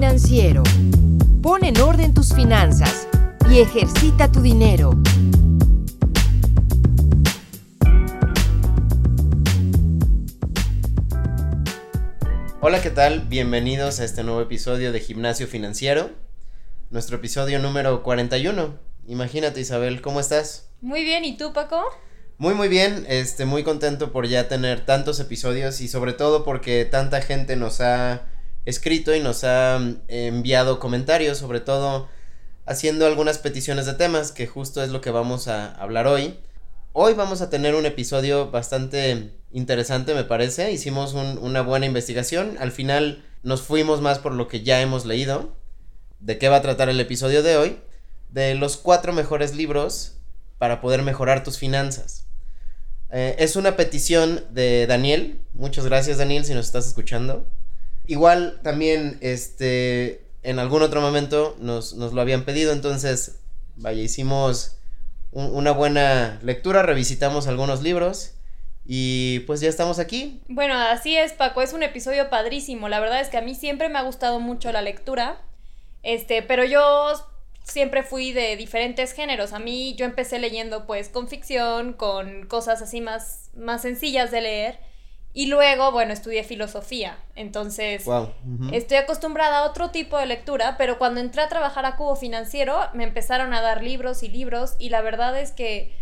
Financiero. Pon en orden tus finanzas y ejercita tu dinero. Hola, ¿qué tal? Bienvenidos a este nuevo episodio de Gimnasio Financiero. Nuestro episodio número 41. Imagínate, Isabel, ¿cómo estás? Muy bien, ¿y tú, Paco? Muy, muy bien. Este, muy contento por ya tener tantos episodios y sobre todo porque tanta gente nos ha escrito y nos ha mm, enviado comentarios, sobre todo haciendo algunas peticiones de temas, que justo es lo que vamos a hablar hoy. Hoy vamos a tener un episodio bastante interesante, me parece. Hicimos una buena investigación. Al final nos fuimos más por lo que ya hemos leído. ¿De qué va a tratar el episodio de hoy? De los cuatro mejores libros para poder mejorar tus finanzas. Eh, es una petición de Daniel. Muchas gracias, Daniel, si nos estás escuchando. Igual también, este, en algún otro momento nos, lo habían pedido, entonces, vaya, hicimos una buena lectura, revisitamos algunos libros y pues ya estamos aquí. Bueno, así es, Paco, es un episodio padrísimo. La verdad es que a mí siempre me ha gustado mucho la lectura. Este, pero yo siempre fui de diferentes géneros. A mí yo empecé leyendo pues con ficción, con cosas así más, más sencillas de leer. Y luego, bueno, estudié filosofía. Entonces, estoy acostumbrada a otro tipo de lectura, pero cuando entré a trabajar a Cubo Financiero, me empezaron a dar libros y libros, y la verdad es que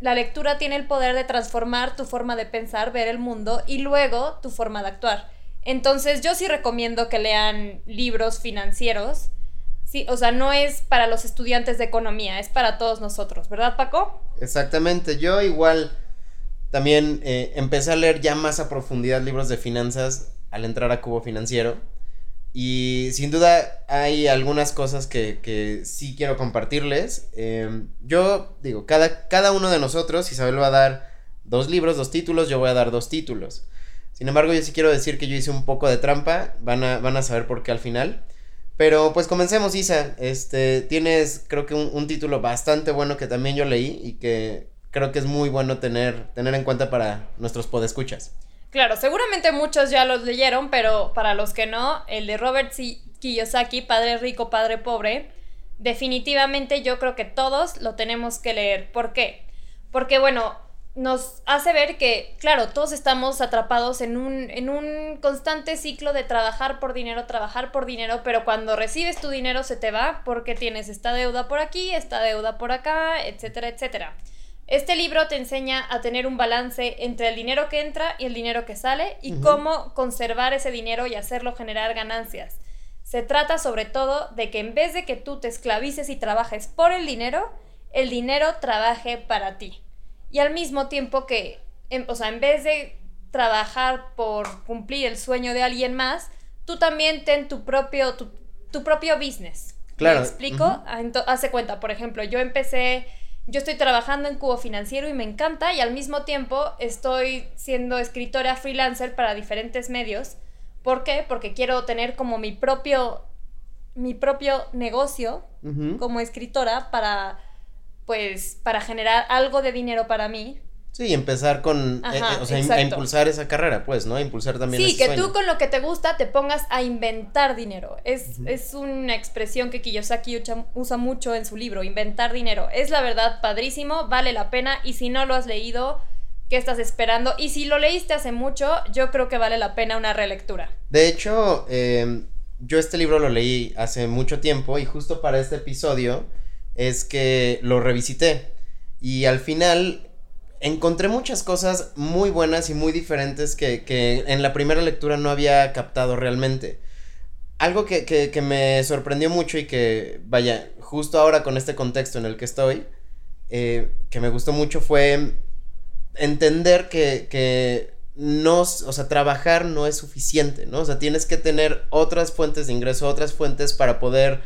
la lectura tiene el poder de transformar tu forma de pensar, ver el mundo y luego tu forma de actuar. Entonces, yo sí recomiendo que lean libros financieros. Sí, o sea, no es para los estudiantes de economía, es para todos nosotros, ¿verdad, Paco? Exactamente, yo igual también eh, empecé a leer ya más a profundidad libros de finanzas al entrar a Cubo Financiero. Y sin duda hay algunas cosas que, sí quiero compartirles. Em, yo digo, cada, cada uno de nosotros, Isabel va a dar dos libros, dos títulos, yo voy a dar dos títulos. Sin embargo, yo sí quiero decir que yo hice un poco de trampa, van a, van a saber por qué al final. Pero pues comencemos, Isa. Este, tienes creo que un, un título bastante bueno que también yo leí y que creo que es muy bueno tener, tener en cuenta para nuestros podescuchas. Claro, seguramente muchos ya los leyeron, pero para los que no, el de Robert Kiyosaki, Padre Rico, Padre Pobre, definitivamente yo creo que todos lo tenemos que leer. ¿Por qué? Porque bueno, nos hace ver que, claro, todos estamos atrapados en un, en un constante ciclo de trabajar por dinero, trabajar por dinero, pero cuando recibes tu dinero se te va porque tienes esta deuda por aquí, esta deuda por acá, etcétera, etcétera. Este libro te enseña a tener un balance entre el dinero que entra y el dinero que sale y cómo conservar ese dinero y hacerlo generar ganancias. Se trata sobre todo de que en vez de que tú te esclavices y trabajes por el dinero, el dinero trabaje para ti. Y al mismo tiempo que, o sea, en vez de trabajar por cumplir el sueño de alguien más, tú también ten tu propio, tu, propio business. Claro. ¿Me explico? Ah, hace cuenta, por ejemplo, yo empecé yo estoy trabajando en Cubo Financiero y me encanta y al mismo tiempo estoy siendo escritora freelancer para diferentes medios. ¿Por qué? Porque quiero tener como mi propio mi propio negocio como escritora para pues para generar algo de dinero para mí Sí, empezar con, eh, eh, o sea, a impulsar esa carrera, pues, ¿no? A impulsar también Sí, que tú con lo que te gusta te pongas a inventar dinero. Es, es una expresión que Kiyosaki usa, mucho en su libro, inventar dinero. Es la verdad padrísimo, vale la pena y si no lo has leído, ¿qué estás esperando? Y si lo leíste hace mucho, yo creo que vale la pena una relectura. De hecho, em, yo este libro lo leí hace mucho tiempo y justo para este episodio es que lo revisité. Y al final encontré muchas cosas muy buenas y muy diferentes que, en la primera lectura no había captado realmente. Algo que, me sorprendió mucho y que, vaya, justo ahora con este contexto en el que estoy, eh, que me gustó mucho fue entender que, que no, o sea, trabajar no es suficiente, ¿no? O sea, tienes que tener otras fuentes de ingreso, otras fuentes para poder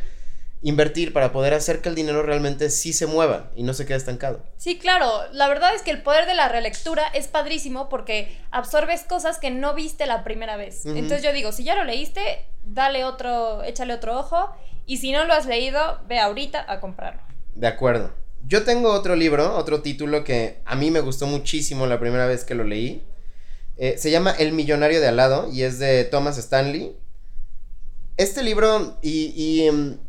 invertir para poder hacer que el dinero realmente sí se mueva y no se quede estancado. Sí, claro, la verdad es que el poder de la relectura es padrísimo porque absorbes cosas que no viste la primera vez. Entonces yo digo, si ya lo leíste, dale otro, échale otro ojo y si no lo has leído, ve ahorita a comprarlo. De acuerdo. Yo tengo otro libro, otro título que a mí me gustó muchísimo la primera vez que lo leí. Eh, se llama El millonario de al lado y es de Thomas Stanley este libro, y, em,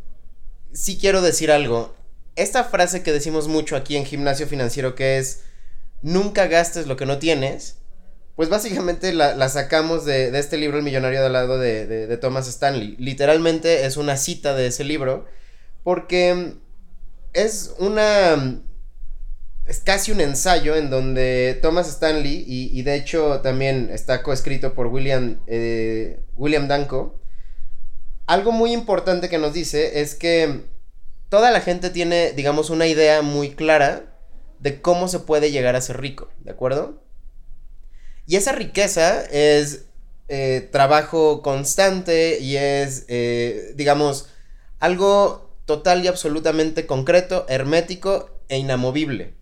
sí quiero decir algo, esta frase que decimos mucho aquí en Gimnasio Financiero que es, nunca gastes lo que no tienes, pues básicamente la, sacamos de, este libro El millonario del lado de, de, Thomas Stanley. Literalmente es una cita de ese libro porque es una... Es casi un ensayo en donde Thomas Stanley, y, de hecho también está coescrito por William, eh, William Danko, algo muy importante que nos dice es que toda la gente tiene, digamos, una idea muy clara de cómo se puede llegar a ser rico, ¿de acuerdo? Y esa riqueza es eh, trabajo constante y es, eh, digamos, algo total y absolutamente concreto, hermético e inamovible.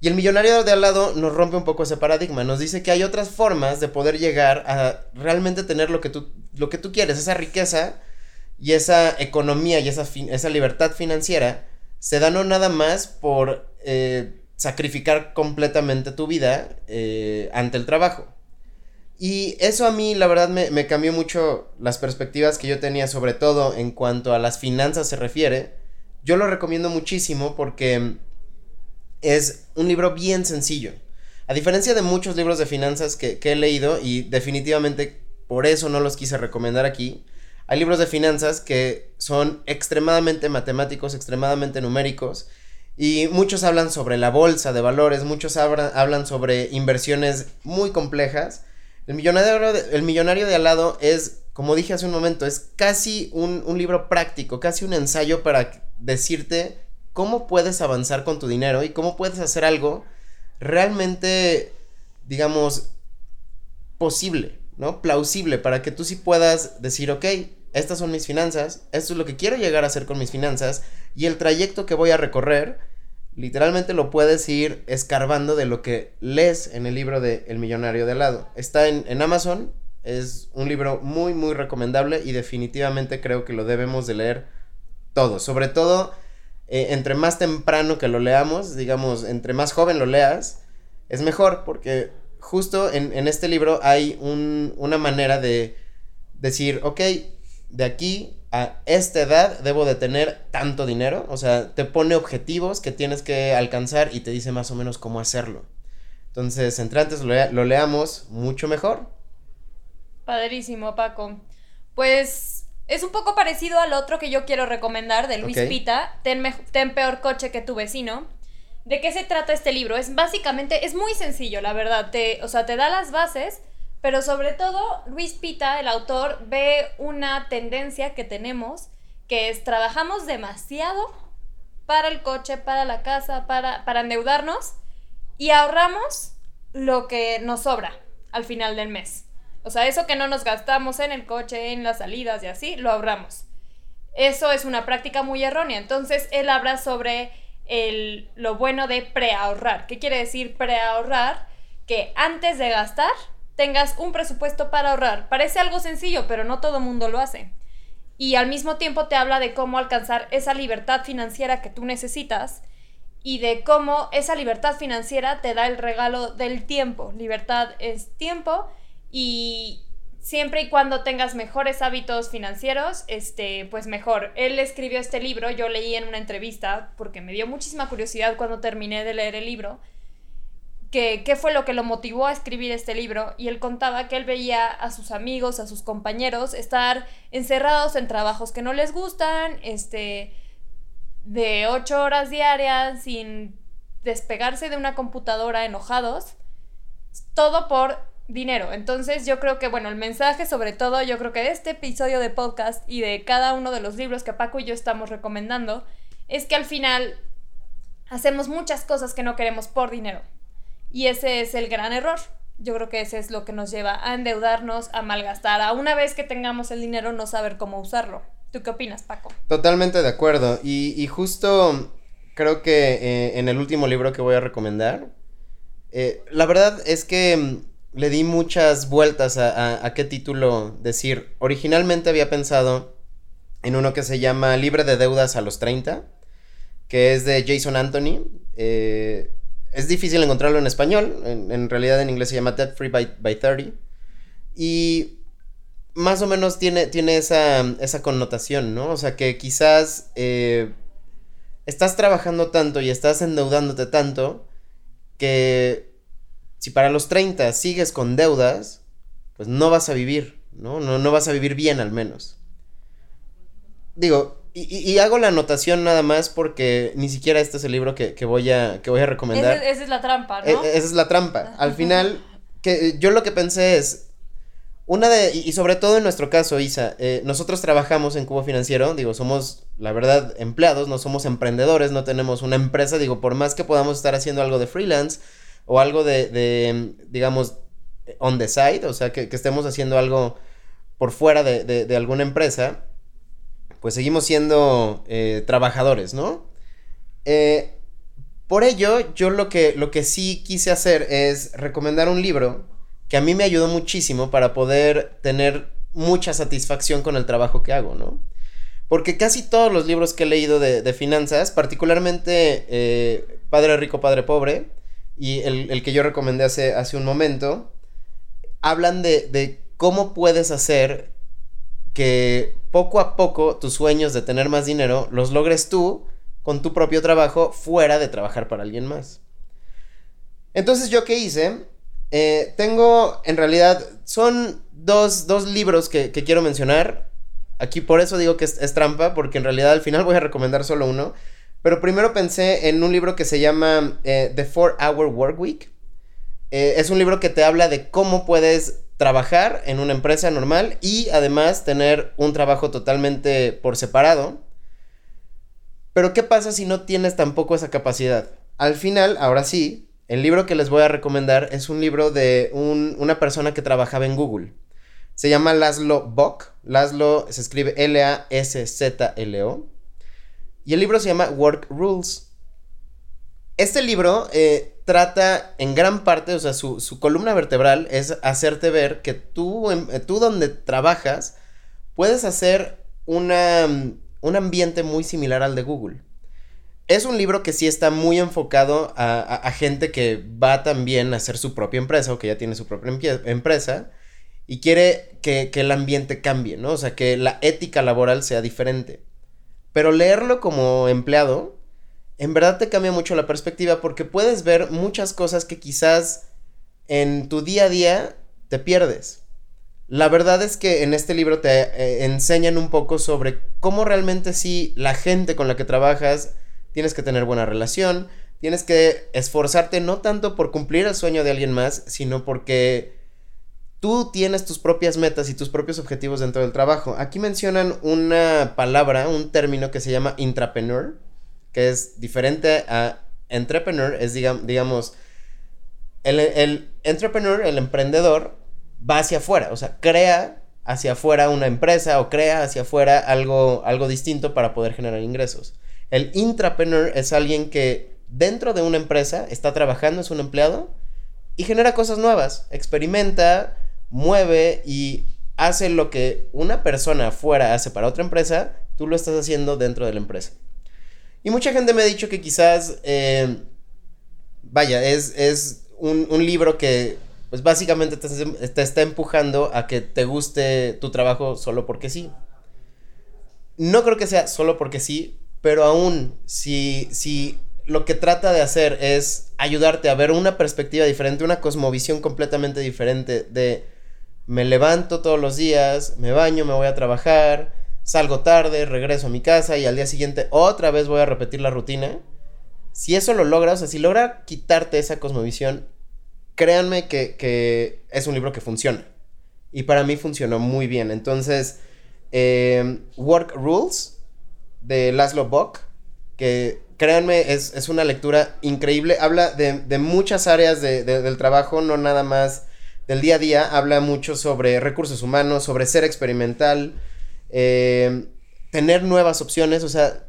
Y el millonario de al lado nos rompe un poco ese paradigma, nos dice que hay otras formas de poder llegar a realmente tener lo que tú, lo que tú quieres, esa riqueza y esa economía y esa, esa libertad financiera se da no nada más por eh, sacrificar completamente tu vida eh, ante el trabajo. Y eso a mí, la verdad, me, cambió mucho las perspectivas que yo tenía, sobre todo en cuanto a las finanzas se refiere. Yo lo recomiendo muchísimo porque es un libro bien sencillo. A diferencia de muchos libros de finanzas que he leído, y definitivamente por eso no los quise recomendar aquí, hay libros de finanzas que son extremadamente matemáticos, extremadamente numéricos, y muchos hablan sobre la bolsa de valores, muchos hablan, sobre inversiones muy complejas. El millonario, de, al lado es, como dije hace un momento, es casi un, un libro práctico, casi un ensayo para decirte cómo puedes avanzar con tu dinero y cómo puedes hacer algo realmente, digamos, posible, ¿no? Plausible, para que tú sí puedas decir, ok, estas son mis finanzas, esto es lo que quiero llegar a hacer con mis finanzas y el trayecto que voy a recorrer, literalmente lo puedes ir escarbando de lo que lees en el libro de El millonario de lado. Está en, Amazon, es un libro muy muy recomendable y definitivamente creo que lo debemos de leer todos, sobre todo eh, entre más temprano que lo leamos, digamos, entre más joven lo leas, es mejor porque justo en, en este libro hay un, una manera de decir, ok, de aquí a esta edad debo de tener tanto dinero. O sea, te pone objetivos que tienes que alcanzar y te dice más o menos cómo hacerlo. Entonces, entre antes lo, leamos mucho mejor. Padrísimo, Paco. Pues es un poco parecido al otro que yo quiero recomendar de Luis Pita, ten, ten, peor coche que tu vecino. ¿De qué se trata este libro? Es básicamente, es muy sencillo, la verdad. Te, o sea, te da las bases pero sobre todo, Luis Pita, el autor, ve una tendencia que tenemos, que es trabajamos demasiado para el coche, para la casa, para, para endeudarnos y ahorramos lo que nos sobra al final del mes. O sea, eso que no nos gastamos en el coche, en las salidas y así, lo ahorramos. Eso es una práctica muy errónea. Entonces, él habla sobre el, lo bueno de preahorrar. ¿Qué quiere decir preahorrar? Que antes de gastar, tengas un presupuesto para ahorrar. Parece algo sencillo, pero no todo mundo lo hace. Y al mismo tiempo te habla de cómo alcanzar esa libertad financiera que tú necesitas y de cómo esa libertad financiera te da el regalo del tiempo. Libertad es tiempo y siempre y cuando tengas mejores hábitos financieros, este, pues mejor. Él escribió este libro, yo leí en una entrevista porque me dio muchísima curiosidad cuando terminé de leer el libro qué fue lo que lo motivó a escribir este libro y él contaba que él veía a sus amigos, a sus compañeros estar encerrados en trabajos que no les gustan, este, de ocho horas diarias sin despegarse de una computadora enojados, todo por dinero. Entonces yo creo que, bueno, el mensaje sobre todo, yo creo que de este episodio de podcast y de cada uno de los libros que Paco y yo estamos recomendando, es que al final hacemos muchas cosas que no queremos por dinero. Y ese es el gran error. Yo creo que ese es lo que nos lleva a endeudarnos, a malgastar, a una vez que tengamos el dinero no saber cómo usarlo. ¿Tú qué opinas, Paco? Totalmente de acuerdo. Y, justo creo que eh, en el último libro que voy a recomendar, eh, la verdad es que mm, le di muchas vueltas a, a, qué título decir. Originalmente había pensado en uno que se llama Libre de Deudas a los 30, que es de Jason Anthony. Eh, es difícil encontrarlo en español. En, realidad en inglés se llama Debt Free by, by 30. Y más o menos tiene, tiene esa, esa connotación, ¿no? O sea, que quizás eh, estás trabajando tanto y estás endeudándote tanto que si para los 30 sigues con deudas, pues no vas a vivir, ¿no? No, no vas a vivir bien al menos. Digo, y, hago la anotación nada más porque ni siquiera este es el libro que, voy, a, que voy a recomendar. esa es la trampa, ¿no? E, esa es la trampa. Al final, que yo lo que pensé es, una de, y sobre todo en nuestro caso, Isa, eh, nosotros trabajamos en Cubo Financiero, digo, somos, la verdad, empleados, no somos emprendedores, no tenemos una empresa, digo, por más que podamos estar haciendo algo de freelance o algo de, digamos, on the side, o sea, que, estemos haciendo algo por fuera de, alguna empresa, pues seguimos siendo eh, trabajadores, ¿no? Eh, por ello, yo lo que, lo que sí quise hacer es recomendar un libro que a mí me ayudó muchísimo para poder tener mucha satisfacción con el trabajo que hago, ¿no? Porque casi todos los libros que he leído de, finanzas, particularmente eh, Padre Rico, Padre Pobre, y el, que yo recomendé hace, hace un momento, hablan de, de cómo puedes hacer que poco a poco tus sueños de tener más dinero los logres tú con tu propio trabajo fuera de trabajar para alguien más. Entonces yo qué hice? Eh, tengo, en realidad, son dos, libros que, quiero mencionar. Aquí por eso digo que es, trampa, porque en realidad al final voy a recomendar solo uno. Pero primero pensé en un libro que se llama eh, The Four Hour Work Week. Eh, es un libro que te habla de cómo puedes trabajar en una empresa normal y además tener un trabajo totalmente por separado. Pero ¿qué pasa si no tienes tampoco esa capacidad? Al final, ahora sí, el libro que les voy a recomendar es un libro de una persona que trabajaba en Google. Se llama Laszlo Bock. Laszlo se escribe L-A-S-Z-L-O. Y el libro se llama Work Rules. Este libro eh, trata en gran parte, o sea, su, columna vertebral es hacerte ver que tú, tú donde trabajas, puedes hacer una, un ambiente muy similar al de Google. Es un libro que sí está muy enfocado a, gente que va también a hacer su propia empresa o que ya tiene su propia empresa y quiere que, el ambiente cambie, ¿no? O sea, que la ética laboral sea diferente. Pero leerlo como empleado, en verdad te cambia mucho la perspectiva porque puedes ver muchas cosas que quizás en tu día a día te pierdes. La verdad es que en este libro te eh, enseñan un poco sobre cómo realmente sí la gente con la que trabajas tienes que tener buena relación, tienes que esforzarte no tanto por cumplir el sueño de alguien más, sino porque tú tienes tus propias metas y tus propios objetivos dentro del trabajo. Aquí mencionan una palabra, un término que se llama intrapreneur, que es diferente a entrepreneur, es digamos, el, el entrepreneur, el emprendedor, va hacia afuera, o sea, crea hacia afuera una empresa o crea hacia afuera algo, algo distinto para poder generar ingresos. El intrapreneur es alguien que dentro de una empresa está trabajando, es un empleado y genera cosas nuevas, experimenta, mueve y hace lo que una persona afuera hace para otra empresa, tú lo estás haciendo dentro de la empresa. Y mucha gente me ha dicho que quizás, eh, vaya, es, un, libro que pues básicamente te, te, está empujando a que te guste tu trabajo solo porque sí. No creo que sea solo porque sí, pero aún, si, si lo que trata de hacer es ayudarte a ver una perspectiva diferente, una cosmovisión completamente diferente de me levanto todos los días, me baño, me voy a trabajar, salgo tarde, regreso a mi casa y al día siguiente otra vez voy a repetir la rutina. Si eso lo logra, o sea, si logra quitarte esa cosmovisión, créanme que, que es un libro que funciona. Y para mí funcionó muy bien. Entonces, eh, Work Rules de Laszlo Bock, que créanme, es, una lectura increíble. Habla de, muchas áreas del trabajo, no nada más del día a día. Habla mucho sobre recursos humanos, sobre ser experimental, eh, tener nuevas opciones. O sea,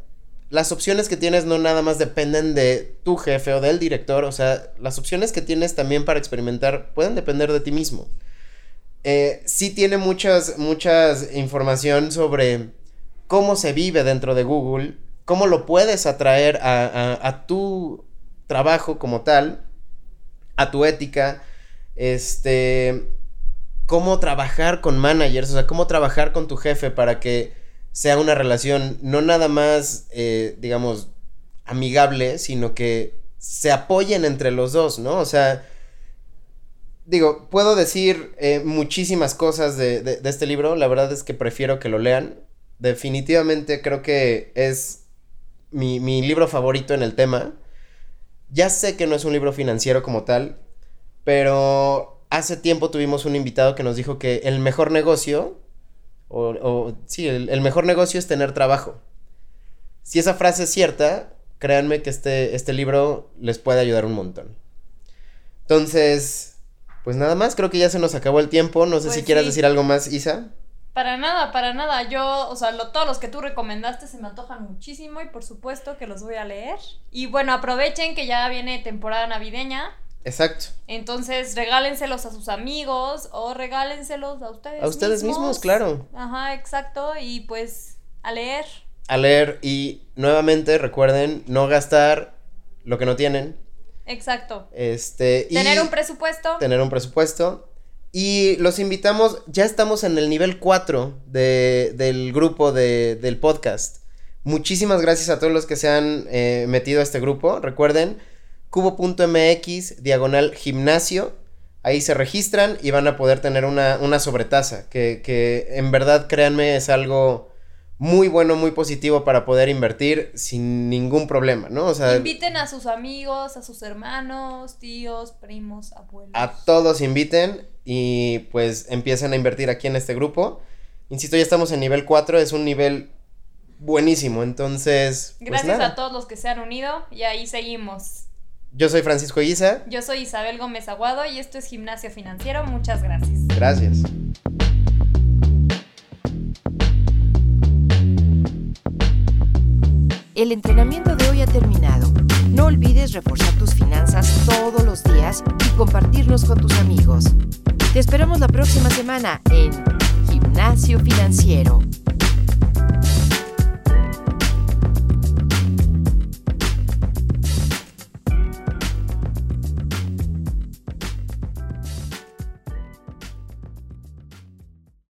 las opciones que tienes no nada más dependen de tu jefe o del director. O sea, las opciones que tienes también para experimentar pueden depender de ti mismo. Eh, sí tiene muchas, muchas información sobre cómo se vive dentro de Google, cómo lo puedes atraer a, tu trabajo como tal, a tu ética, este, cómo trabajar con managers, o sea, cómo trabajar con tu jefe para que sea una relación no nada más, eh, digamos, amigable, sino que se apoyen entre los dos, ¿no? O sea, digo, puedo decir eh, muchísimas cosas de, este libro, la verdad es que prefiero que lo lean. Definitivamente creo que es mi libro favorito en el tema. Ya sé que no es un libro financiero como tal, pero hace tiempo tuvimos un invitado que nos dijo que el mejor negocio, o, o sí, el, el, mejor negocio es tener trabajo. Si esa frase es cierta, créanme que este, este libro les puede ayudar un montón. Entonces, pues nada más, creo que ya se nos acabó el tiempo. No sé Pues si quieras sí. decir algo más, Isa. Para nada, para nada. Yo, o sea, lo- todos los que tú recomendaste se me antojan muchísimo y por supuesto que los voy a leer. Y bueno, aprovechen que ya viene temporada navideña. Exacto. Entonces, regálenselos a sus amigos o regálenselos a ustedes A ustedes mismos, claro. Ajá, exacto. Y pues, a leer. A leer y nuevamente recuerden no gastar lo que no tienen. Exacto. Este, y Tener un presupuesto. tener un presupuesto. Y los invitamos, ya estamos en el nivel 4 de, del grupo de, del podcast. Muchísimas gracias a todos los que se han eh, metido a este grupo. Recuerden, cubo.mx, diagonal gimnasio. Ahí se registran y van a poder tener una, una sobretasa. Que, que en verdad, créanme, es algo muy bueno, muy positivo para poder invertir sin ningún problema, ¿no? O sea, Inviten a sus amigos, a sus hermanos, tíos, primos, abuelos. a todos inviten y pues empiecen a invertir aquí en este grupo. Insisto, ya estamos en nivel 4, es un nivel buenísimo, entonces... pues Gracias nada. a todos los que se han unido y ahí seguimos. Yo soy Francisco Isa, Yo soy Isabel Gómez Aguado y esto es Gimnasio Financiero. Muchas gracias. gracias. El entrenamiento de hoy ha terminado. No olvides reforzar tus finanzas todos los días y compartirnos con tus amigos. Te esperamos la próxima semana en Gimnasio Financiero.